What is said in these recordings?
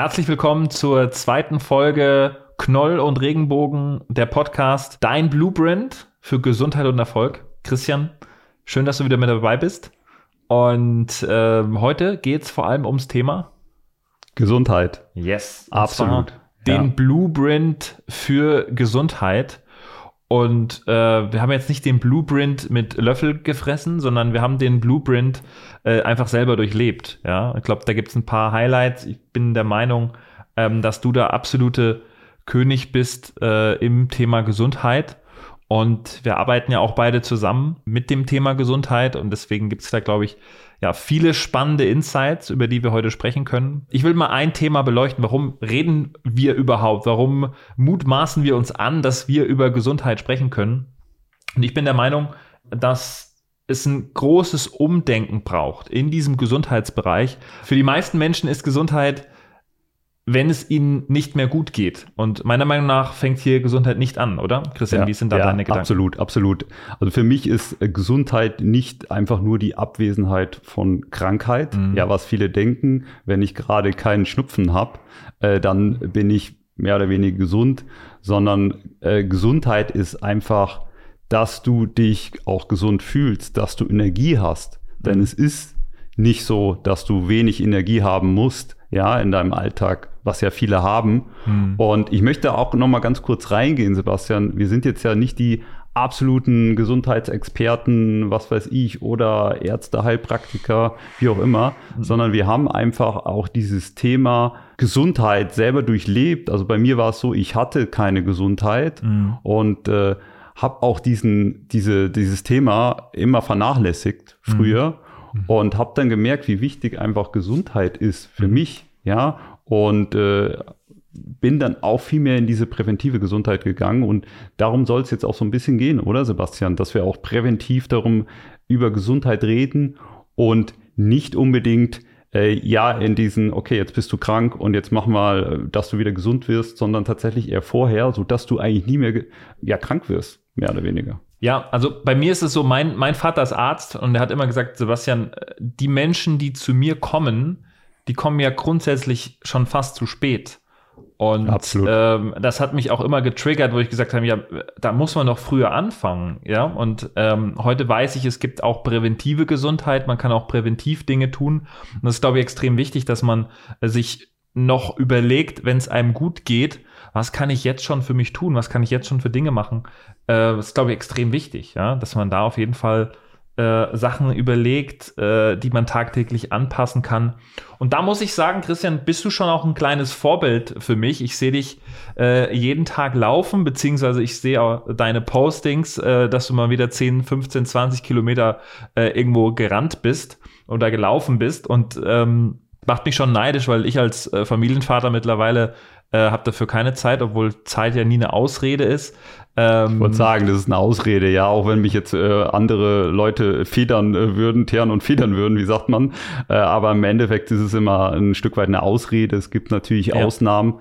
Herzlich willkommen zur zweiten Folge Knoll und Regenbogen, der Podcast Dein Blueprint für Gesundheit und Erfolg. Christian, schön, dass du wieder mit dabei bist. Und äh, heute geht es vor allem ums Thema Gesundheit. Yes, absolut. Den ja. Blueprint für Gesundheit. Und äh, wir haben jetzt nicht den Blueprint mit Löffel gefressen, sondern wir haben den Blueprint äh, einfach selber durchlebt. Ja, ich glaube, da gibt es ein paar Highlights. Ich bin der Meinung, ähm, dass du da absolute König bist äh, im Thema Gesundheit. Und wir arbeiten ja auch beide zusammen mit dem Thema Gesundheit und deswegen gibt es da, glaube ich, ja, viele spannende Insights, über die wir heute sprechen können. Ich will mal ein Thema beleuchten. Warum reden wir überhaupt? Warum mutmaßen wir uns an, dass wir über Gesundheit sprechen können? Und ich bin der Meinung, dass es ein großes Umdenken braucht in diesem Gesundheitsbereich. Für die meisten Menschen ist Gesundheit wenn es ihnen nicht mehr gut geht. Und meiner Meinung nach fängt hier Gesundheit nicht an, oder? Christian, ja, wie sind da ja, deine Gedanken? Absolut, absolut. Also für mich ist äh, Gesundheit nicht einfach nur die Abwesenheit von Krankheit. Mhm. Ja, was viele denken, wenn ich gerade keinen Schnupfen habe, äh, dann bin ich mehr oder weniger gesund, sondern äh, Gesundheit ist einfach, dass du dich auch gesund fühlst, dass du Energie hast. Mhm. Denn es ist nicht so, dass du wenig Energie haben musst, ja, in deinem Alltag, was ja viele haben. Mhm. Und ich möchte auch noch mal ganz kurz reingehen, Sebastian. Wir sind jetzt ja nicht die absoluten Gesundheitsexperten, was weiß ich, oder Ärzte, Heilpraktiker, wie auch immer, mhm. sondern wir haben einfach auch dieses Thema Gesundheit selber durchlebt. Also bei mir war es so, ich hatte keine Gesundheit mhm. und äh, habe auch diesen, diese, dieses Thema immer vernachlässigt früher mhm. und habe dann gemerkt, wie wichtig einfach Gesundheit ist für mhm. mich, ja, und äh, bin dann auch viel mehr in diese präventive Gesundheit gegangen und darum soll es jetzt auch so ein bisschen gehen, oder Sebastian, dass wir auch präventiv darum über Gesundheit reden und nicht unbedingt äh, ja in diesen, okay, jetzt bist du krank und jetzt mach mal, dass du wieder gesund wirst, sondern tatsächlich eher vorher, so dass du eigentlich nie mehr ja krank wirst, mehr oder weniger. Ja, also bei mir ist es so, mein, mein Vater ist Arzt und er hat immer gesagt, Sebastian, die Menschen, die zu mir kommen, die kommen ja grundsätzlich schon fast zu spät. Und ähm, das hat mich auch immer getriggert, wo ich gesagt habe, ja, da muss man noch früher anfangen, ja. Und ähm, heute weiß ich, es gibt auch präventive Gesundheit, man kann auch präventiv Dinge tun. Und das ist, glaube ich, extrem wichtig, dass man sich noch überlegt, wenn es einem gut geht, was kann ich jetzt schon für mich tun, was kann ich jetzt schon für Dinge machen, äh, das ist, glaube ich, extrem wichtig, ja, dass man da auf jeden Fall äh, Sachen überlegt, äh, die man tagtäglich anpassen kann. Und da muss ich sagen, Christian, bist du schon auch ein kleines Vorbild für mich. Ich sehe dich äh, jeden Tag laufen, beziehungsweise ich sehe auch deine Postings, äh, dass du mal wieder 10, 15, 20 Kilometer äh, irgendwo gerannt bist oder gelaufen bist. Und ähm, macht mich schon neidisch, weil ich als Familienvater mittlerweile äh, habe dafür keine Zeit, obwohl Zeit ja nie eine Ausrede ist. Ähm, ich wollte sagen, das ist eine Ausrede, ja, auch wenn mich jetzt äh, andere Leute federn äh, würden, teeren und federn würden, wie sagt man. Äh, aber im Endeffekt ist es immer ein Stück weit eine Ausrede. Es gibt natürlich ja. Ausnahmen,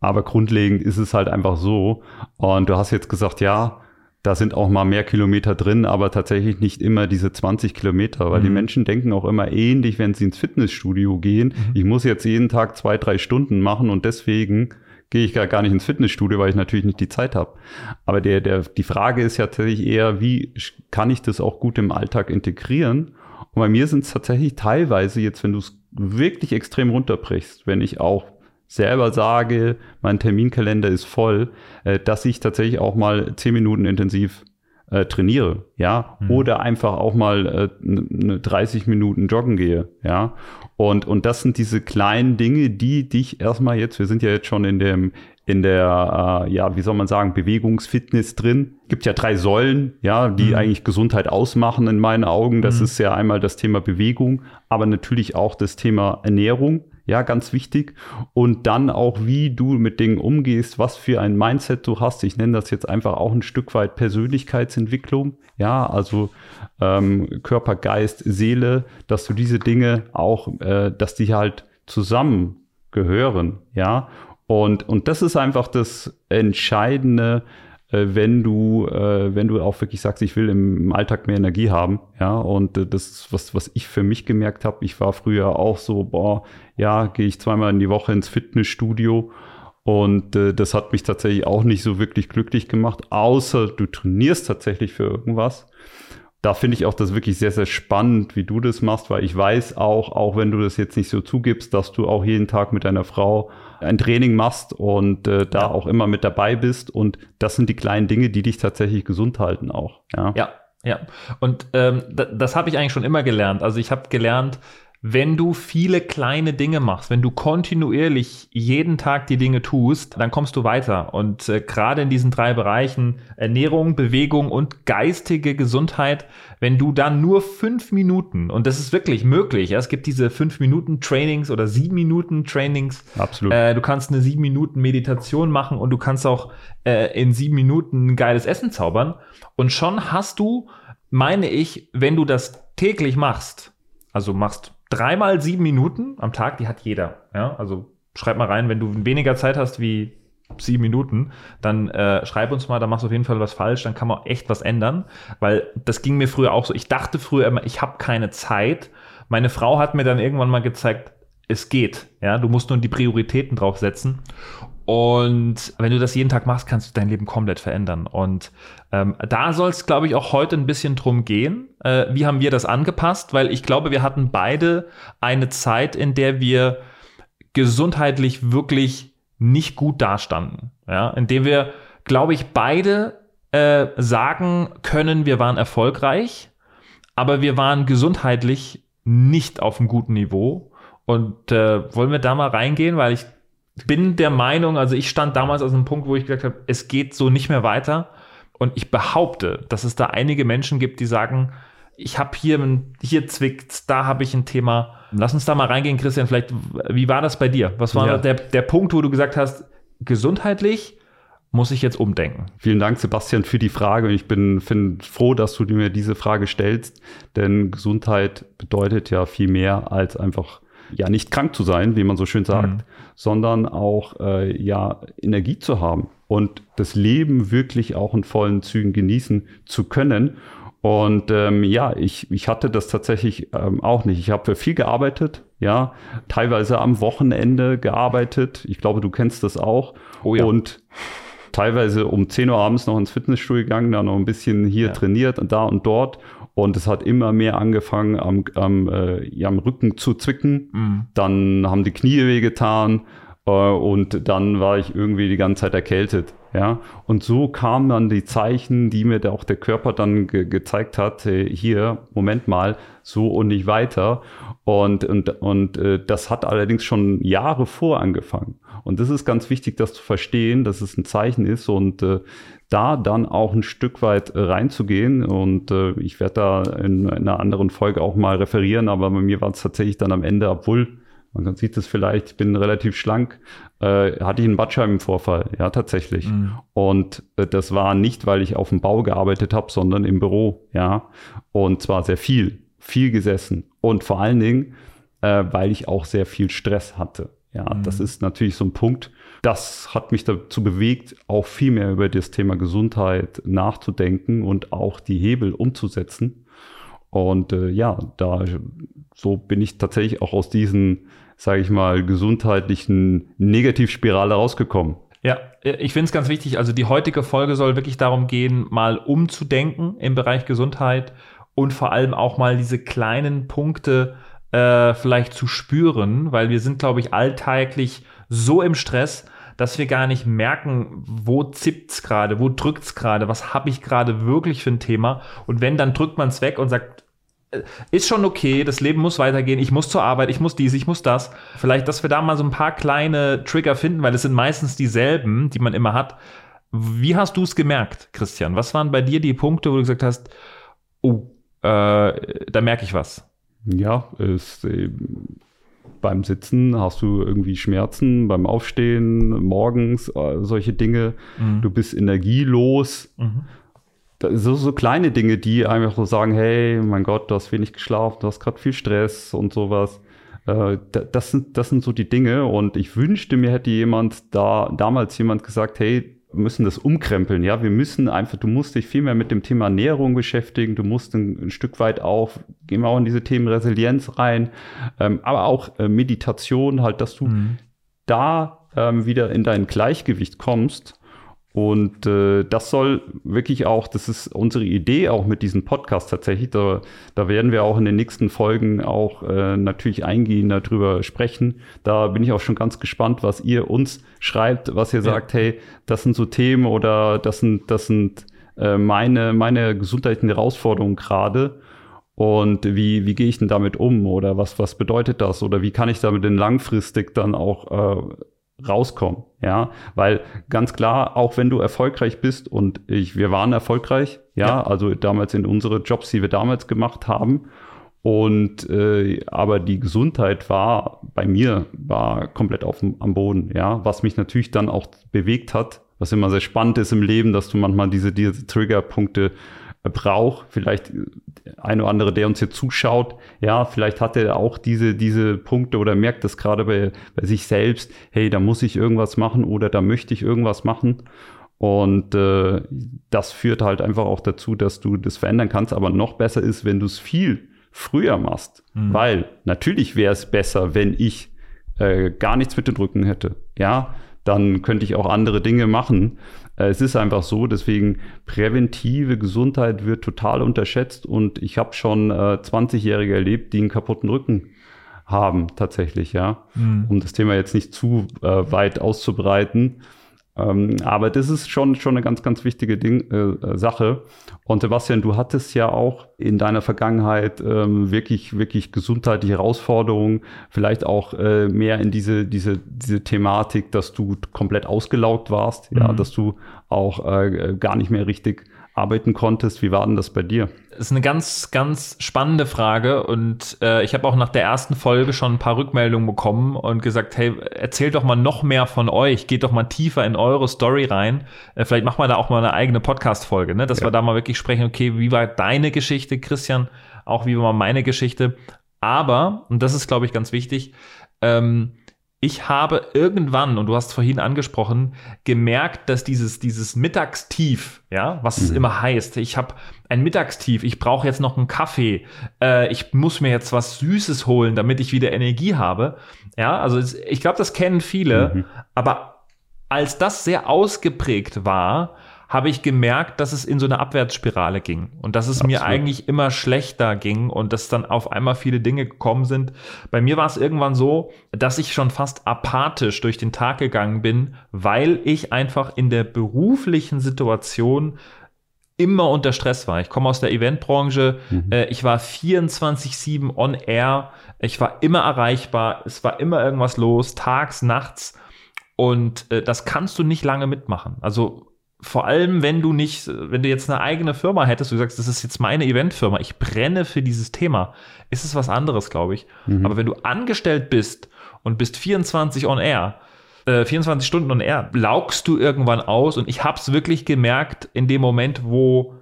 aber grundlegend ist es halt einfach so. Und du hast jetzt gesagt, ja, da sind auch mal mehr Kilometer drin, aber tatsächlich nicht immer diese 20 Kilometer, weil mhm. die Menschen denken auch immer ähnlich, wenn sie ins Fitnessstudio gehen. Mhm. Ich muss jetzt jeden Tag zwei, drei Stunden machen und deswegen gehe ich gar nicht ins Fitnessstudio, weil ich natürlich nicht die Zeit habe. Aber der, der, die Frage ist ja tatsächlich eher, wie kann ich das auch gut im Alltag integrieren? Und bei mir sind es tatsächlich teilweise jetzt, wenn du es wirklich extrem runterbrichst, wenn ich auch selber sage, mein Terminkalender ist voll, äh, dass ich tatsächlich auch mal zehn Minuten intensiv äh, trainiere, ja, mhm. oder einfach auch mal äh, ne 30 Minuten joggen gehe, ja. Und, und das sind diese kleinen Dinge, die dich erstmal jetzt, wir sind ja jetzt schon in dem, in der, äh, ja, wie soll man sagen, Bewegungsfitness drin. Gibt ja drei Säulen, ja, die mhm. eigentlich Gesundheit ausmachen in meinen Augen. Das mhm. ist ja einmal das Thema Bewegung, aber natürlich auch das Thema Ernährung. Ja, ganz wichtig. Und dann auch, wie du mit Dingen umgehst, was für ein Mindset du hast. Ich nenne das jetzt einfach auch ein Stück weit Persönlichkeitsentwicklung. Ja, also ähm, Körper, Geist, Seele, dass du diese Dinge auch, äh, dass die halt zusammengehören. Ja, und, und das ist einfach das Entscheidende, wenn du, äh, wenn du auch wirklich sagst, ich will im Alltag mehr Energie haben, ja, und äh, das ist was, was ich für mich gemerkt habe. Ich war früher auch so, boah, ja, gehe ich zweimal in die Woche ins Fitnessstudio und äh, das hat mich tatsächlich auch nicht so wirklich glücklich gemacht, außer du trainierst tatsächlich für irgendwas da finde ich auch das wirklich sehr, sehr spannend, wie du das machst, weil ich weiß auch, auch wenn du das jetzt nicht so zugibst, dass du auch jeden Tag mit deiner Frau ein Training machst und äh, da auch immer mit dabei bist. Und das sind die kleinen Dinge, die dich tatsächlich gesund halten auch. Ja, ja. ja. Und ähm, das habe ich eigentlich schon immer gelernt. Also ich habe gelernt, wenn du viele kleine Dinge machst, wenn du kontinuierlich jeden Tag die Dinge tust, dann kommst du weiter. Und äh, gerade in diesen drei Bereichen Ernährung, Bewegung und geistige Gesundheit, wenn du dann nur fünf Minuten, und das ist wirklich möglich, ja, es gibt diese fünf Minuten Trainings oder sieben Minuten Trainings. Absolut. Äh, du kannst eine sieben Minuten Meditation machen und du kannst auch äh, in sieben Minuten ein geiles Essen zaubern. Und schon hast du, meine ich, wenn du das täglich machst, also machst dreimal sieben Minuten am Tag, die hat jeder. Ja, also schreib mal rein, wenn du weniger Zeit hast wie sieben Minuten, dann äh, schreib uns mal, da machst du auf jeden Fall was falsch, dann kann man echt was ändern, weil das ging mir früher auch so. Ich dachte früher immer, ich habe keine Zeit. Meine Frau hat mir dann irgendwann mal gezeigt, es geht. Ja, du musst nur die Prioritäten drauf setzen. Und wenn du das jeden Tag machst, kannst du dein Leben komplett verändern. Und ähm, da soll es, glaube ich, auch heute ein bisschen drum gehen. Äh, wie haben wir das angepasst? Weil ich glaube, wir hatten beide eine Zeit, in der wir gesundheitlich wirklich nicht gut dastanden. Ja, in dem wir, glaube ich, beide äh, sagen können, wir waren erfolgreich, aber wir waren gesundheitlich nicht auf einem guten Niveau. Und äh, wollen wir da mal reingehen, weil ich bin der Meinung, also ich stand damals aus einem Punkt, wo ich gesagt habe, es geht so nicht mehr weiter. Und ich behaupte, dass es da einige Menschen gibt, die sagen, ich habe hier, hier zwickt, da habe ich ein Thema. Lass uns da mal reingehen, Christian. Vielleicht, wie war das bei dir? Was war ja. der, der Punkt, wo du gesagt hast, gesundheitlich muss ich jetzt umdenken? Vielen Dank, Sebastian, für die Frage. Ich bin find froh, dass du mir diese Frage stellst, denn Gesundheit bedeutet ja viel mehr als einfach ja nicht krank zu sein, wie man so schön sagt, mhm. sondern auch äh, ja Energie zu haben und das Leben wirklich auch in vollen Zügen genießen zu können. Und ähm, ja, ich, ich hatte das tatsächlich ähm, auch nicht. Ich habe für viel gearbeitet, ja, teilweise am Wochenende gearbeitet. Ich glaube, du kennst das auch. Oh ja. Und teilweise um 10 Uhr abends noch ins Fitnessstudio gegangen, dann noch ein bisschen hier ja. trainiert und da und dort. Und es hat immer mehr angefangen, am, am, äh, ja, am Rücken zu zwicken. Mhm. Dann haben die Knie wehgetan äh, und dann war ich irgendwie die ganze Zeit erkältet. Ja, und so kamen dann die Zeichen, die mir da auch der Körper dann ge gezeigt hat, äh, hier, Moment mal, so und nicht weiter. Und, und, und äh, das hat allerdings schon Jahre vor angefangen. Und das ist ganz wichtig, das zu verstehen, dass es ein Zeichen ist und äh, da dann auch ein Stück weit äh, reinzugehen. Und äh, ich werde da in, in, einer anderen Folge auch mal referieren, aber bei mir war es tatsächlich dann am Ende, obwohl man sieht es vielleicht, ich bin relativ schlank, äh, hatte ich einen Bandscheibenvorfall, ja tatsächlich. Mhm. Und äh, das war nicht, weil ich auf dem Bau gearbeitet habe, sondern im Büro, ja. Und zwar sehr viel, viel gesessen. Und vor allen Dingen, äh, weil ich auch sehr viel Stress hatte. Ja, mhm. das ist natürlich so ein Punkt, das hat mich dazu bewegt, auch viel mehr über das Thema Gesundheit nachzudenken und auch die Hebel umzusetzen. Und äh, ja, da so bin ich tatsächlich auch aus diesen, sage ich mal, gesundheitlichen Negativspirale rausgekommen. Ja, ich finde es ganz wichtig. Also die heutige Folge soll wirklich darum gehen, mal umzudenken im Bereich Gesundheit und vor allem auch mal diese kleinen Punkte äh, vielleicht zu spüren, weil wir sind, glaube ich, alltäglich so im Stress, dass wir gar nicht merken, wo zippt's gerade, wo drückt's gerade, was habe ich gerade wirklich für ein Thema. Und wenn, dann drückt man es weg und sagt, äh, ist schon okay, das Leben muss weitergehen, ich muss zur Arbeit, ich muss dies, ich muss das. Vielleicht, dass wir da mal so ein paar kleine Trigger finden, weil es sind meistens dieselben, die man immer hat. Wie hast du es gemerkt, Christian? Was waren bei dir die Punkte, wo du gesagt hast, oh, äh, da merke ich was? Ja, es, äh, beim Sitzen hast du irgendwie Schmerzen, beim Aufstehen, morgens, äh, solche Dinge. Mhm. Du bist energielos. Mhm. So, so kleine Dinge, die einfach so sagen, hey, mein Gott, du hast wenig geschlafen, du hast gerade viel Stress und sowas. Äh, das, sind, das sind so die Dinge und ich wünschte, mir hätte jemand da, damals jemand gesagt, hey, müssen das umkrempeln. Ja, wir müssen einfach, du musst dich viel mehr mit dem Thema Ernährung beschäftigen. Du musst ein, ein Stück weit auch, gehen wir auch in diese Themen Resilienz rein, ähm, aber auch äh, Meditation, halt, dass du mhm. da ähm, wieder in dein Gleichgewicht kommst und äh, das soll wirklich auch, das ist unsere Idee auch mit diesem Podcast tatsächlich. Da, da werden wir auch in den nächsten Folgen auch äh, natürlich eingehen, darüber sprechen. Da bin ich auch schon ganz gespannt, was ihr uns schreibt, was ihr ja. sagt, hey, das sind so Themen oder das sind, das sind äh, meine, meine gesundheitlichen Herausforderungen gerade. Und wie, wie gehe ich denn damit um? Oder was, was bedeutet das? Oder wie kann ich damit denn langfristig dann auch äh, rauskommen, ja, weil ganz klar, auch wenn du erfolgreich bist und ich, wir waren erfolgreich, ja, ja. also damals in unsere Jobs, die wir damals gemacht haben. Und äh, aber die Gesundheit war bei mir war komplett auf dem, am Boden, ja, was mich natürlich dann auch bewegt hat, was immer sehr spannend ist im Leben, dass du manchmal diese, diese Triggerpunkte braucht. Vielleicht ein oder andere, der uns hier zuschaut, ja, vielleicht hat er auch diese, diese Punkte oder merkt das gerade bei, bei sich selbst, hey, da muss ich irgendwas machen oder da möchte ich irgendwas machen. Und äh, das führt halt einfach auch dazu, dass du das verändern kannst. Aber noch besser ist, wenn du es viel früher machst. Mhm. Weil natürlich wäre es besser, wenn ich äh, gar nichts mit den Rücken hätte. Ja, dann könnte ich auch andere Dinge machen. Äh, es ist einfach so, deswegen präventive Gesundheit wird total unterschätzt und ich habe schon äh, 20-Jährige erlebt, die einen kaputten Rücken haben tatsächlich, ja. Mhm. Um das Thema jetzt nicht zu äh, weit auszubreiten. Ähm, aber das ist schon, schon eine ganz, ganz wichtige Ding, äh, Sache. Und Sebastian, du hattest ja auch in deiner Vergangenheit ähm, wirklich, wirklich gesundheitliche Herausforderungen, vielleicht auch äh, mehr in diese, diese, diese Thematik, dass du komplett ausgelaugt warst, mhm. ja, dass du auch äh, gar nicht mehr richtig arbeiten konntest. Wie war denn das bei dir? Das ist eine ganz, ganz spannende Frage und äh, ich habe auch nach der ersten Folge schon ein paar Rückmeldungen bekommen und gesagt, hey, erzählt doch mal noch mehr von euch, geht doch mal tiefer in eure Story rein. Äh, vielleicht machen wir da auch mal eine eigene Podcast-Folge, ne? dass ja. wir da mal wirklich sprechen, okay, wie war deine Geschichte, Christian, auch wie war meine Geschichte. Aber, und das ist, glaube ich, ganz wichtig, ähm, ich habe irgendwann, und du hast vorhin angesprochen, gemerkt, dass dieses, dieses Mittagstief, ja, was mhm. es immer heißt, ich habe ein Mittagstief, ich brauche jetzt noch einen Kaffee, äh, ich muss mir jetzt was Süßes holen, damit ich wieder Energie habe. Ja, also ich glaube, das kennen viele, mhm. aber als das sehr ausgeprägt war, habe ich gemerkt, dass es in so eine Abwärtsspirale ging und dass es Absolut. mir eigentlich immer schlechter ging und dass dann auf einmal viele Dinge gekommen sind. Bei mir war es irgendwann so, dass ich schon fast apathisch durch den Tag gegangen bin, weil ich einfach in der beruflichen Situation immer unter Stress war. Ich komme aus der Eventbranche, mhm. äh, ich war 24-7 on air, ich war immer erreichbar, es war immer irgendwas los, tags, nachts. Und äh, das kannst du nicht lange mitmachen. Also vor allem, wenn du nicht, wenn du jetzt eine eigene Firma hättest, du sagst, das ist jetzt meine Eventfirma, ich brenne für dieses Thema, ist es was anderes, glaube ich. Mhm. Aber wenn du angestellt bist und bist 24 on air, äh, 24 Stunden on air, laugst du irgendwann aus und ich habe es wirklich gemerkt in dem Moment, wo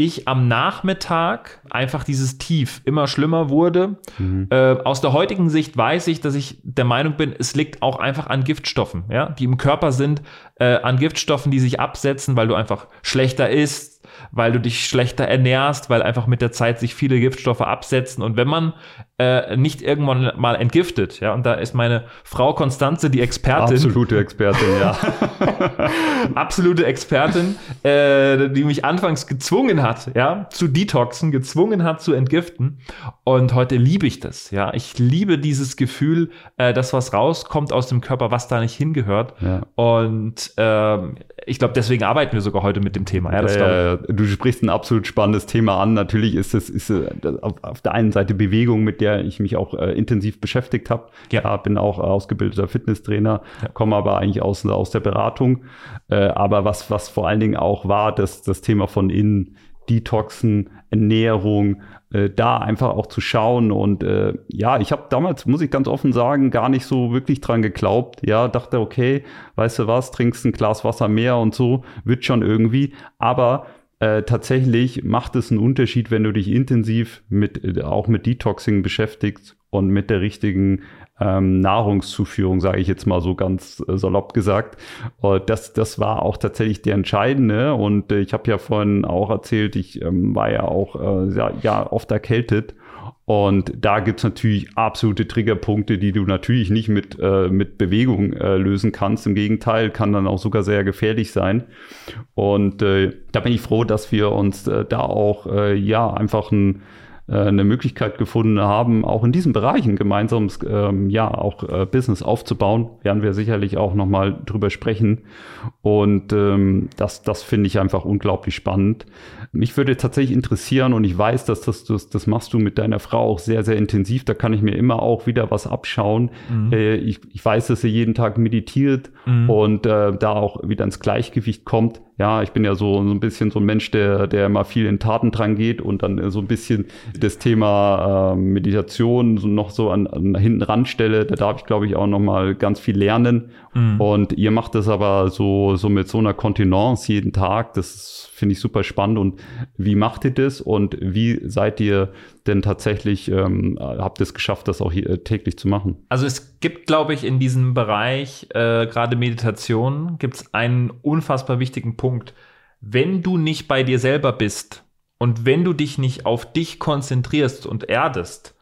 ich am Nachmittag einfach dieses Tief immer schlimmer wurde. Mhm. Äh, aus der heutigen Sicht weiß ich, dass ich der Meinung bin, es liegt auch einfach an Giftstoffen, ja, die im Körper sind, äh, an Giftstoffen, die sich absetzen, weil du einfach schlechter isst, weil du dich schlechter ernährst, weil einfach mit der Zeit sich viele Giftstoffe absetzen. Und wenn man äh, nicht irgendwann mal entgiftet, ja, und da ist meine Frau Konstanze die Expertin. Absolute Expertin, ja. absolute Expertin, äh, die mich anfangs gezwungen hat, ja, zu detoxen, gezwungen hat zu entgiften. Und heute liebe ich das, ja. Ich liebe dieses Gefühl, äh, dass was rauskommt aus dem Körper, was da nicht hingehört. Ja. Und ähm, ich glaube, deswegen arbeiten wir sogar heute mit dem Thema. Ja, äh, du sprichst ein absolut spannendes Thema an. Natürlich ist es ist, äh, auf, auf, der einen Seite Bewegung, mit der ich mich auch äh, intensiv beschäftigt habe. Ja. ja. bin auch ausgebildeter Fitnesstrainer, ja. komme aber eigentlich aus, aus der Beratung. Äh, aber was, was vor allen Dingen auch war, dass das Thema von innen Detoxen, Ernährung, äh, da einfach auch zu schauen. Und äh, ja, ich habe damals, muss ich ganz offen sagen, gar nicht so wirklich dran geglaubt. Ja, dachte, okay, weißt du was, trinkst ein Glas Wasser mehr und so, wird schon irgendwie. Aber äh, tatsächlich macht es einen Unterschied, wenn du dich intensiv mit, auch mit Detoxing beschäftigst und mit der richtigen ähm, Nahrungszuführung, sage ich jetzt mal so ganz äh, salopp gesagt. Äh, das, das war auch tatsächlich der entscheidende. Und äh, ich habe ja vorhin auch erzählt, ich ähm, war ja auch äh, ja, ja, oft erkältet. Und da gibt's natürlich absolute Triggerpunkte, die du natürlich nicht mit, äh, mit Bewegung äh, lösen kannst. Im Gegenteil, kann dann auch sogar sehr gefährlich sein. Und äh, da bin ich froh, dass wir uns äh, da auch äh, ja einfach ein eine Möglichkeit gefunden haben, auch in diesen Bereichen gemeinsames ähm, ja auch äh, Business aufzubauen. Werden wir sicherlich auch nochmal drüber sprechen. Und ähm, das, das finde ich einfach unglaublich spannend. Mich würde tatsächlich interessieren und ich weiß, dass das, das, das machst du mit deiner Frau auch sehr, sehr intensiv. Da kann ich mir immer auch wieder was abschauen. Mhm. Äh, ich, ich weiß, dass sie jeden Tag meditiert mhm. und äh, da auch wieder ins Gleichgewicht kommt ja, ich bin ja so, so ein bisschen so ein Mensch, der, der immer viel in Taten dran geht und dann so ein bisschen das Thema äh, Meditation so noch so an, an hinten ranstelle. Da darf ich, glaube ich, auch noch mal ganz viel lernen. Mhm. Und ihr macht das aber so, so mit so einer Kontinence jeden Tag. Das finde ich super spannend. Und wie macht ihr das? Und wie seid ihr denn tatsächlich, ähm, habt ihr es geschafft, das auch hier, äh, täglich zu machen? Also es gibt, glaube ich, in diesem Bereich, äh, gerade Meditation, gibt es einen unfassbar wichtigen Punkt. Wenn du nicht bei dir selber bist und wenn du dich nicht auf dich konzentrierst und erdest,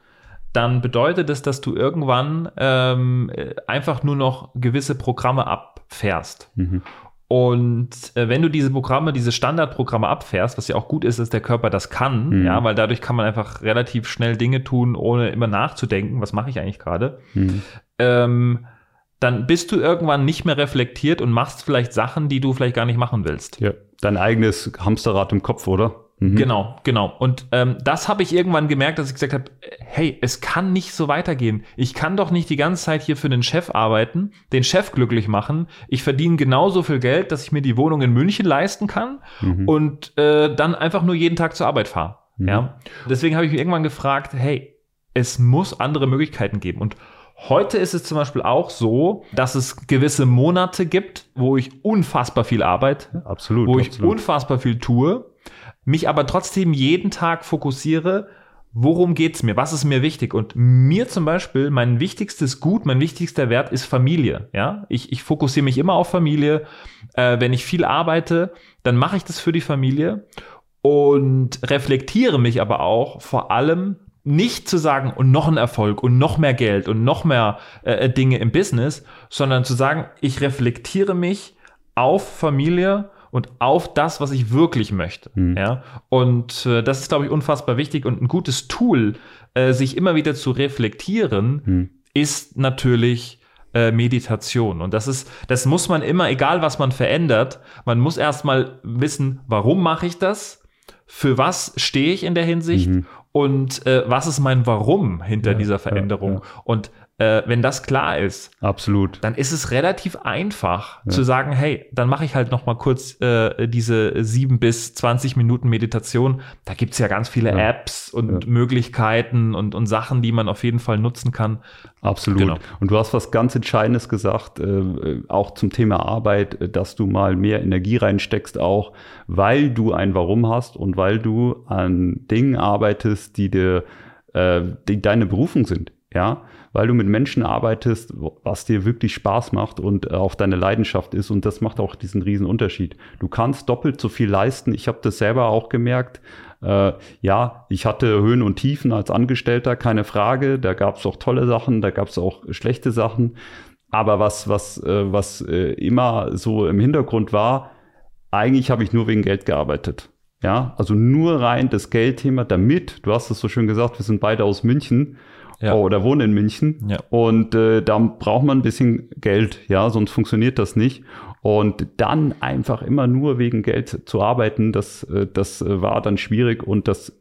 dann bedeutet es, dass du irgendwann ähm, einfach nur noch gewisse Programme abfährst. Mhm. Und äh, wenn du diese Programme, diese Standardprogramme abfährst, was ja auch gut ist, dass der Körper das kann, mhm. ja, weil dadurch kann man einfach relativ schnell Dinge tun, ohne immer nachzudenken, was mache ich eigentlich gerade, mhm. ähm, dann bist du irgendwann nicht mehr reflektiert und machst vielleicht Sachen, die du vielleicht gar nicht machen willst. Ja, dein eigenes Hamsterrad im Kopf, oder? Mhm. Genau, genau. Und ähm, das habe ich irgendwann gemerkt, dass ich gesagt habe, hey, es kann nicht so weitergehen. Ich kann doch nicht die ganze Zeit hier für den Chef arbeiten, den Chef glücklich machen. Ich verdiene genauso viel Geld, dass ich mir die Wohnung in München leisten kann mhm. und äh, dann einfach nur jeden Tag zur Arbeit fahre. Mhm. Ja. Deswegen habe ich mich irgendwann gefragt, hey, es muss andere Möglichkeiten geben. Und Heute ist es zum Beispiel auch so, dass es gewisse Monate gibt, wo ich unfassbar viel arbeite, absolut, wo absolut. ich unfassbar viel tue mich aber trotzdem jeden Tag fokussiere, worum geht's mir, was ist mir wichtig. Und mir zum Beispiel, mein wichtigstes Gut, mein wichtigster Wert ist Familie. Ja, ich, ich fokussiere mich immer auf Familie. Äh, wenn ich viel arbeite, dann mache ich das für die Familie und reflektiere mich aber auch vor allem nicht zu sagen und noch ein Erfolg und noch mehr Geld und noch mehr äh, Dinge im Business, sondern zu sagen, ich reflektiere mich auf Familie und auf das, was ich wirklich möchte. Mhm. Ja? Und äh, das ist, glaube ich, unfassbar wichtig und ein gutes Tool, äh, sich immer wieder zu reflektieren, mhm. ist natürlich äh, Meditation. Und das ist, das muss man immer, egal was man verändert, man muss erstmal wissen, warum mache ich das? Für was stehe ich in der Hinsicht? Mhm. Und äh, was ist mein Warum hinter ja, dieser Veränderung? Ja, ja. Und äh, wenn das klar ist, absolut, dann ist es relativ einfach ja. zu sagen, hey, dann mache ich halt noch mal kurz äh, diese sieben bis zwanzig Minuten Meditation. Da gibt's ja ganz viele ja. Apps und ja. Möglichkeiten und, und Sachen, die man auf jeden Fall nutzen kann. Absolut. Genau. Und du hast was ganz Entscheidendes gesagt, äh, auch zum Thema Arbeit, äh, dass du mal mehr Energie reinsteckst, auch weil du ein Warum hast und weil du an Dingen arbeitest, die dir äh, die deine Berufung sind. Ja, weil du mit Menschen arbeitest, was dir wirklich Spaß macht und äh, auch deine Leidenschaft ist. Und das macht auch diesen riesen Unterschied. Du kannst doppelt so viel leisten. Ich habe das selber auch gemerkt. Äh, ja, ich hatte Höhen und Tiefen als Angestellter, keine Frage. Da gab es auch tolle Sachen, da gab es auch schlechte Sachen. Aber was, was, äh, was äh, immer so im Hintergrund war, eigentlich habe ich nur wegen Geld gearbeitet. Ja, also nur rein das Geldthema, damit, du hast es so schön gesagt, wir sind beide aus München, ja. oder wohne in München. Ja. Und äh, da braucht man ein bisschen Geld, ja, sonst funktioniert das nicht. Und dann einfach immer nur wegen Geld zu arbeiten, das, äh, das äh, war dann schwierig und das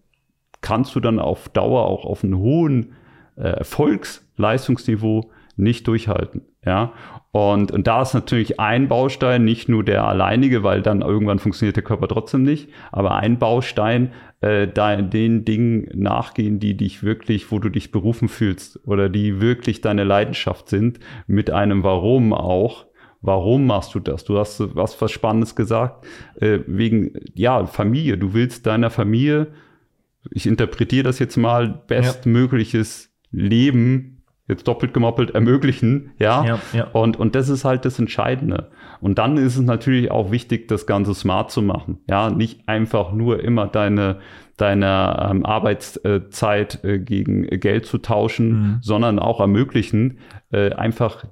kannst du dann auf Dauer auch auf einem hohen äh, Erfolgsleistungsniveau nicht durchhalten. Ja, und, und da ist natürlich ein Baustein, nicht nur der alleinige, weil dann irgendwann funktioniert der Körper trotzdem nicht, aber ein Baustein, äh, da den Dingen nachgehen, die dich wirklich, wo du dich berufen fühlst oder die wirklich deine Leidenschaft sind, mit einem Warum auch. Warum machst du das? Du hast was, was Spannendes gesagt, äh, wegen, ja, Familie. Du willst deiner Familie, ich interpretiere das jetzt mal, bestmögliches ja. Leben jetzt doppelt gemoppelt ermöglichen, ja? ja, ja. Und, und das ist halt das Entscheidende. Und dann ist es natürlich auch wichtig, das Ganze smart zu machen, ja, nicht einfach nur immer deine, deine ähm, Arbeitszeit äh, gegen Geld zu tauschen, mhm. sondern auch ermöglichen, äh, einfach,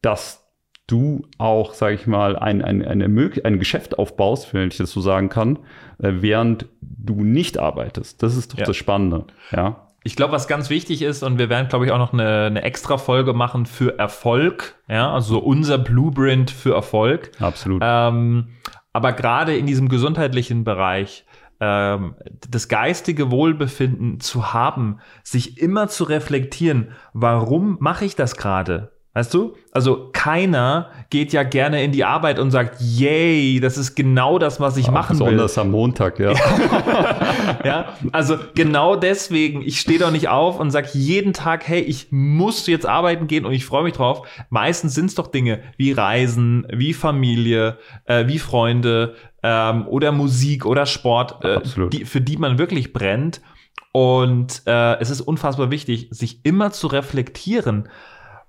dass du auch, sage ich mal, ein, ein, eine, ein Geschäft aufbaust, wenn ich das so sagen kann, äh, während du nicht arbeitest. Das ist doch ja. das Spannende, ja. Ich glaube, was ganz wichtig ist, und wir werden, glaube ich, auch noch eine, eine extra Folge machen für Erfolg, ja, also unser Blueprint für Erfolg. Absolut. Ähm, aber gerade in diesem gesundheitlichen Bereich, ähm, das geistige Wohlbefinden zu haben, sich immer zu reflektieren, warum mache ich das gerade? Weißt du? Also keiner geht ja gerne in die Arbeit und sagt, yay, das ist genau das, was ich ja, machen besonders will. Besonders am Montag, ja. ja, also genau deswegen, ich stehe doch nicht auf und sage jeden Tag, hey, ich muss jetzt arbeiten gehen und ich freue mich drauf. Meistens sind es doch Dinge wie Reisen, wie Familie, äh, wie Freunde ähm, oder Musik oder Sport, äh, die, für die man wirklich brennt. Und äh, es ist unfassbar wichtig, sich immer zu reflektieren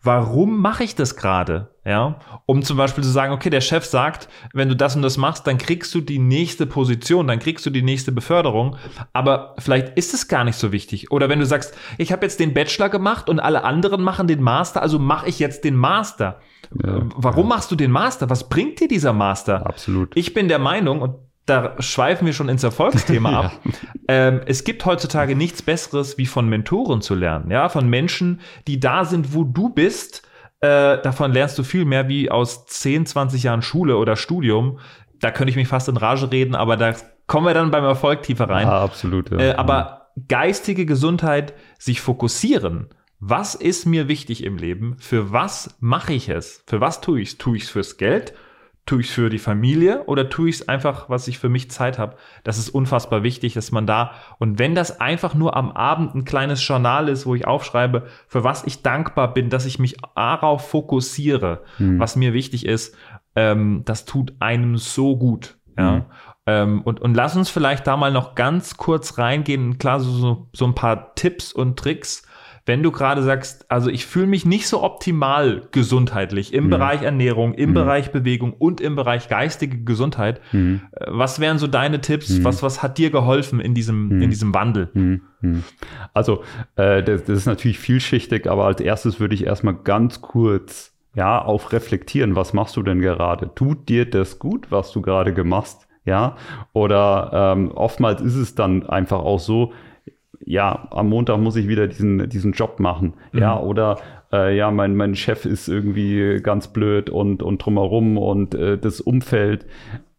warum mache ich das gerade? Ja, um zum Beispiel zu sagen, okay, der Chef sagt, wenn du das und das machst, dann kriegst du die nächste Position, dann kriegst du die nächste Beförderung. Aber vielleicht ist es gar nicht so wichtig. Oder wenn du sagst, ich habe jetzt den Bachelor gemacht und alle anderen machen den Master, also mache ich jetzt den Master. Ja, Warum ja. machst du den Master? Was bringt dir dieser Master? Absolut. Ich bin der Meinung, und da schweifen wir schon ins Erfolgsthema ja. ab. Ähm, es gibt heutzutage nichts Besseres, wie von Mentoren zu lernen, ja, von Menschen, die da sind, wo du bist. Äh, davon lernst du viel mehr wie aus 10, 20 Jahren Schule oder Studium. Da könnte ich mich fast in Rage reden, aber da kommen wir dann beim Erfolg tiefer rein. Ja, absolut. Ja. Äh, aber geistige Gesundheit, sich fokussieren. Was ist mir wichtig im Leben? Für was mache ich es? Für was tue ich es? Tue ich es fürs Geld? Tue ich es für die Familie oder tue ich es einfach, was ich für mich Zeit habe? Das ist unfassbar wichtig, dass man da, und wenn das einfach nur am Abend ein kleines Journal ist, wo ich aufschreibe, für was ich dankbar bin, dass ich mich darauf fokussiere, hm. was mir wichtig ist, ähm, das tut einem so gut. Ja. Hm. Ähm, und, und lass uns vielleicht da mal noch ganz kurz reingehen. Klar, so, so ein paar Tipps und Tricks, wenn du gerade sagst, also ich fühle mich nicht so optimal gesundheitlich im mhm. Bereich Ernährung, im mhm. Bereich Bewegung und im Bereich geistige Gesundheit, mhm. Äh, was wären so deine Tipps? Mhm. Was, was hat dir geholfen in diesem, in mhm. diesem Wandel? Mhm. Also, äh, das, das ist natürlich vielschichtig, aber als erstes würde ich erstmal ganz kurz ja, auf reflektieren, was machst du denn gerade? Tut dir das gut, was du gerade gemacht? Ja, oder ähm, oftmals ist es dann einfach auch so, ja, am Montag muss ich wieder diesen, diesen Job machen. Mhm. Ja, oder äh, ja, mein, mein Chef ist irgendwie ganz blöd und, und drumherum und äh, das Umfeld.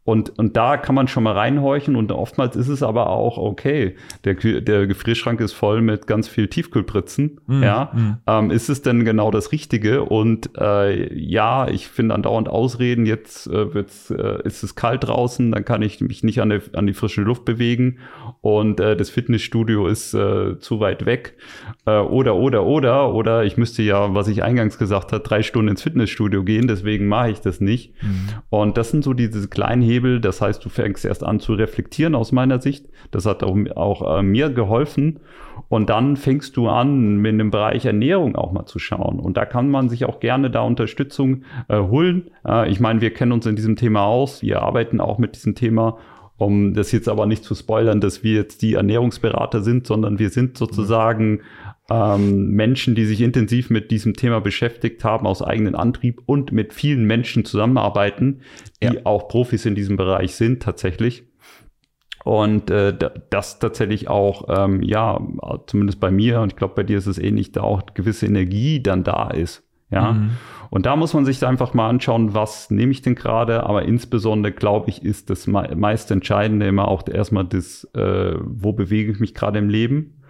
Und, und da kann man schon mal reinhorchen und oftmals ist es aber auch okay. Der, der Gefrierschrank ist voll mit ganz viel Tiefkühlpritzen. Mm, ja, mm. Ähm, ist es denn genau das Richtige? Und äh, ja, ich finde andauernd Ausreden. Jetzt äh, wird's, äh, ist es kalt draußen, dann kann ich mich nicht an, der, an die frische Luft bewegen und äh, das Fitnessstudio ist äh, zu weit weg. Äh, oder oder oder oder ich müsste ja, was ich eingangs gesagt habe, drei Stunden ins Fitnessstudio gehen. Deswegen mache ich das nicht. Mm. Und das sind so diese kleinen Hebel. Das heißt, du fängst erst an zu reflektieren aus meiner Sicht. Das hat auch, auch äh, mir geholfen. Und dann fängst du an, mit dem Bereich Ernährung auch mal zu schauen. Und da kann man sich auch gerne da Unterstützung äh, holen. Äh, ich meine, wir kennen uns in diesem Thema aus. Wir arbeiten auch mit diesem Thema um das jetzt aber nicht zu spoilern, dass wir jetzt die Ernährungsberater sind, sondern wir sind sozusagen ähm, Menschen, die sich intensiv mit diesem Thema beschäftigt haben, aus eigenem Antrieb und mit vielen Menschen zusammenarbeiten, die ja. auch Profis in diesem Bereich sind tatsächlich. Und äh, das tatsächlich auch, ähm, ja, zumindest bei mir, und ich glaube, bei dir ist es ähnlich, da auch gewisse Energie dann da ist. Ja. Mhm. Und da muss man sich einfach mal anschauen, was nehme ich denn gerade, aber insbesondere, glaube ich, ist das meist Entscheidende immer auch erstmal das, äh, wo bewege ich mich gerade im Leben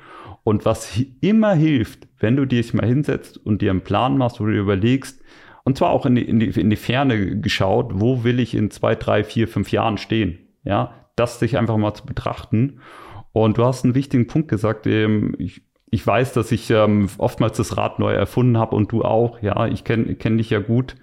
und was immer hilft, wenn du dich mal hinsetzt und dir einen Plan machst, wo du dir überlegst, und zwar auch in die, in die, in die Ferne geschaut, wo will ich in zwei, drei, vier, fünf Jahren stehen? Ja, das sich einfach mal zu betrachten. Und du hast einen wichtigen Punkt gesagt, ähm, ich, ich weiß, dass ich ähm, oftmals das Rad neu erfunden habe und du auch. Ja, ich kenne kenn dich ja gut.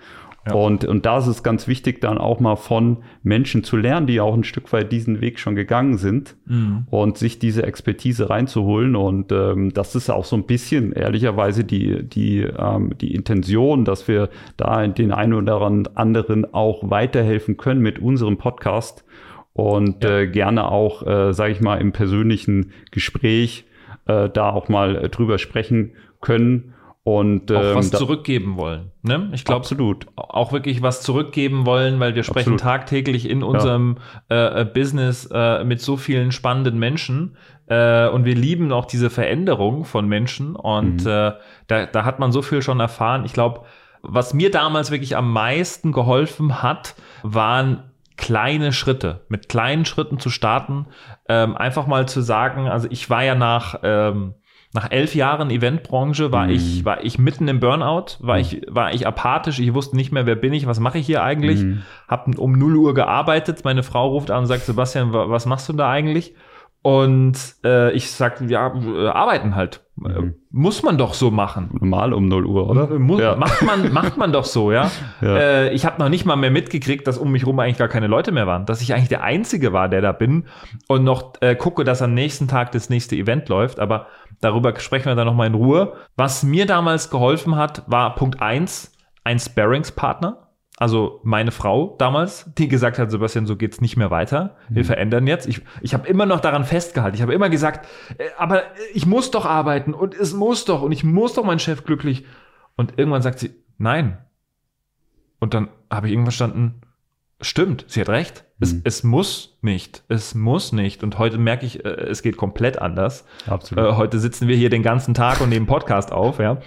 Ja. Und, und da ist es ganz wichtig, dann auch mal von Menschen zu lernen, die auch ein Stück weit diesen Weg schon gegangen sind mhm. und sich diese Expertise reinzuholen. Und ähm, das ist auch so ein bisschen ehrlicherweise die, die, ähm, die Intention, dass wir da den einen oder anderen auch weiterhelfen können mit unserem Podcast und ja. äh, gerne auch, äh, sage ich mal, im persönlichen Gespräch äh, da auch mal äh, drüber sprechen können und ähm, auch was zurückgeben wollen. Ne? Ich glaube, absolut auch wirklich was zurückgeben wollen, weil wir sprechen absolut. tagtäglich in unserem ja. äh, Business äh, mit so vielen spannenden Menschen äh, und wir lieben auch diese Veränderung von Menschen und mhm. äh, da, da hat man so viel schon erfahren. Ich glaube, was mir damals wirklich am meisten geholfen hat, waren kleine Schritte, mit kleinen Schritten zu starten, ähm, einfach mal zu sagen, also ich war ja nach ähm, nach elf Jahren Eventbranche war mhm. ich, war ich mitten im Burnout, war mhm. ich, war ich apathisch, ich wusste nicht mehr, wer bin ich, was mache ich hier eigentlich, mhm. hab um 0 Uhr gearbeitet, meine Frau ruft an und sagt, Sebastian, was machst du da eigentlich? Und äh, ich sag, ja, äh, arbeiten halt. Mhm. Muss man doch so machen. Normal um 0 Uhr, oder? Muss, ja. macht, man, macht man doch so, ja. ja. Äh, ich habe noch nicht mal mehr mitgekriegt, dass um mich rum eigentlich gar keine Leute mehr waren. Dass ich eigentlich der Einzige war, der da bin und noch äh, gucke, dass am nächsten Tag das nächste Event läuft. Aber darüber sprechen wir dann nochmal in Ruhe. Was mir damals geholfen hat, war Punkt eins ein Sparringspartner also meine Frau damals, die gesagt hat, Sebastian, so geht's nicht mehr weiter. Wir mhm. verändern jetzt. Ich, ich habe immer noch daran festgehalten. Ich habe immer gesagt, äh, aber ich muss doch arbeiten und es muss doch und ich muss doch meinen Chef glücklich. Und irgendwann sagt sie, nein. Und dann habe ich irgendwann verstanden, Stimmt, sie hat recht. Es, mhm. es muss nicht. Es muss nicht. Und heute merke ich, äh, es geht komplett anders. Absolut. Äh, heute sitzen wir hier den ganzen Tag und nehmen Podcast auf, ja.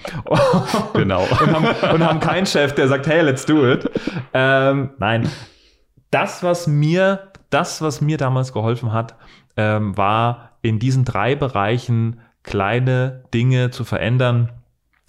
genau. und, haben, und haben keinen Chef, der sagt, hey, let's do it. Ähm, nein. Das, was mir, das, was mir damals geholfen hat, ähm, war in diesen drei Bereichen kleine Dinge zu verändern.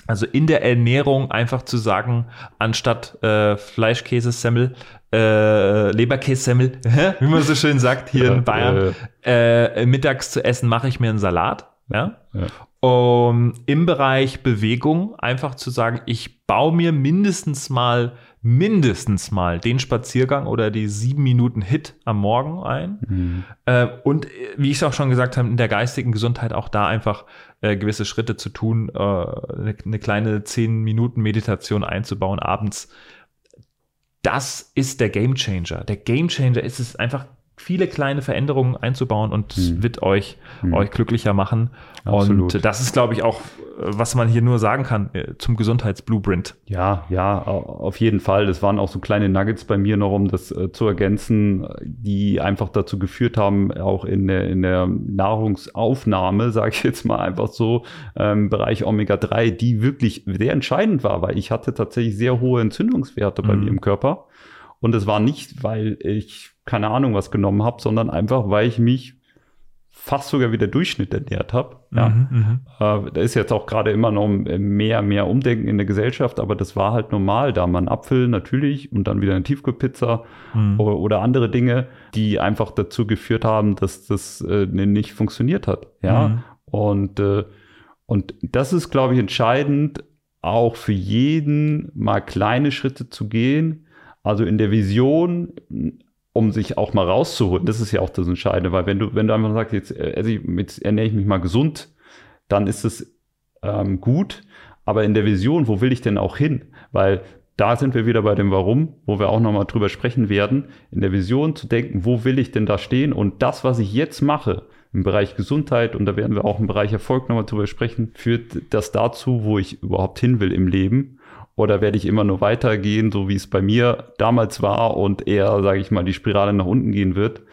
Also in der Ernährung einfach zu sagen, anstatt äh, Fleischkäsesemmel, äh, Leberkässemmel, wie man so schön sagt hier ja, in Bayern, äh, äh, mittags zu essen mache ich mir einen Salat. Ja? ja. Um, Im Bereich Bewegung einfach zu sagen, ich baue mir mindestens mal, mindestens mal den Spaziergang oder die sieben Minuten Hit am Morgen ein. Mhm. Äh, und wie ich es auch schon gesagt habe, in der geistigen Gesundheit auch da einfach äh, gewisse Schritte zu tun, äh, eine, eine kleine zehn Minuten Meditation einzubauen abends das ist der Game Changer. Der Game Changer ist es einfach viele kleine Veränderungen einzubauen und hm. wird euch, hm. euch glücklicher machen. Absolut. Und das ist, glaube ich, auch, was man hier nur sagen kann äh, zum Gesundheitsblueprint. Ja, ja, auf jeden Fall. Das waren auch so kleine Nuggets bei mir noch, um das äh, zu ergänzen, die einfach dazu geführt haben, auch in der, in der Nahrungsaufnahme, sage ich jetzt mal einfach so, im ähm, Bereich Omega-3, die wirklich sehr entscheidend war, weil ich hatte tatsächlich sehr hohe Entzündungswerte bei mhm. mir im Körper. Und es war nicht, weil ich keine Ahnung was genommen habe, sondern einfach, weil ich mich fast sogar wie der Durchschnitt ernährt habe. Ja. Mhm, mhm, äh, da ist jetzt auch gerade immer noch mehr, mehr Umdenken in der Gesellschaft, aber das war halt normal, da man Apfel natürlich und dann wieder eine Tiefkühlpizza mhm. oder, oder, andere Dinge, die einfach dazu geführt haben, dass das äh, nicht funktioniert hat. Ja. Mhm. Und, äh, und das ist, glaube ich, entscheidend, auch für jeden mal kleine Schritte zu gehen. Also in der Vision um sich auch mal rauszuholen. Das ist ja auch das Entscheidende, weil wenn du, wenn du einfach sagst, jetzt, also jetzt ernähre ich mich mal gesund, dann ist es ähm, gut. Aber in der Vision, wo will ich denn auch hin? Weil da sind wir wieder bei dem Warum, wo wir auch nochmal drüber sprechen werden. In der Vision zu denken, wo will ich denn da stehen? Und das, was ich jetzt mache im Bereich Gesundheit, und da werden wir auch im Bereich Erfolg nochmal drüber sprechen, führt das dazu, wo ich überhaupt hin will im Leben. Oder werde ich immer nur weitergehen, so wie es bei mir damals war und eher, sage ich mal, die Spirale nach unten gehen wird?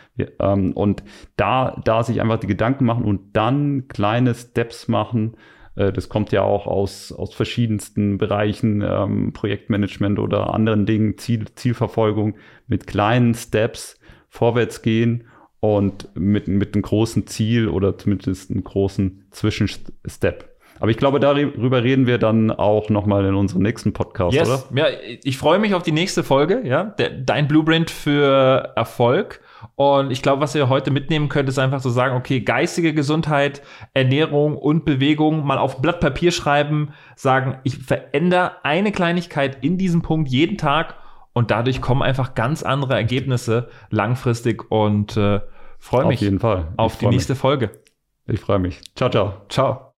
Ähm, und da, da sich einfach die Gedanken machen und dann kleine Steps machen. Äh, das kommt ja auch aus, aus verschiedensten Bereichen, ähm, Projektmanagement oder anderen Dingen, Ziel, Zielverfolgung, mit kleinen Steps vorwärts gehen und mit, mit einem großen Ziel oder zumindest einem großen Zwischenstep. Aber ich glaube, darüber reden wir dann auch nochmal in unserem nächsten Podcast, yes. oder? Ja, ich freue mich auf die nächste Folge, ja. Der, dein Blueprint für Erfolg. Und ich glaube, was ihr heute mitnehmen könnt, ist einfach zu so sagen, okay, geistige Gesundheit, Ernährung und Bewegung mal auf Blatt Papier schreiben, sagen, ich verändere eine Kleinigkeit in diesem Punkt jeden Tag und dadurch kommen einfach ganz andere Ergebnisse langfristig und äh, freue mich auf, jeden Fall. auf die nächste mich. Folge. Ich freue mich. Ciao, ciao. Ciao.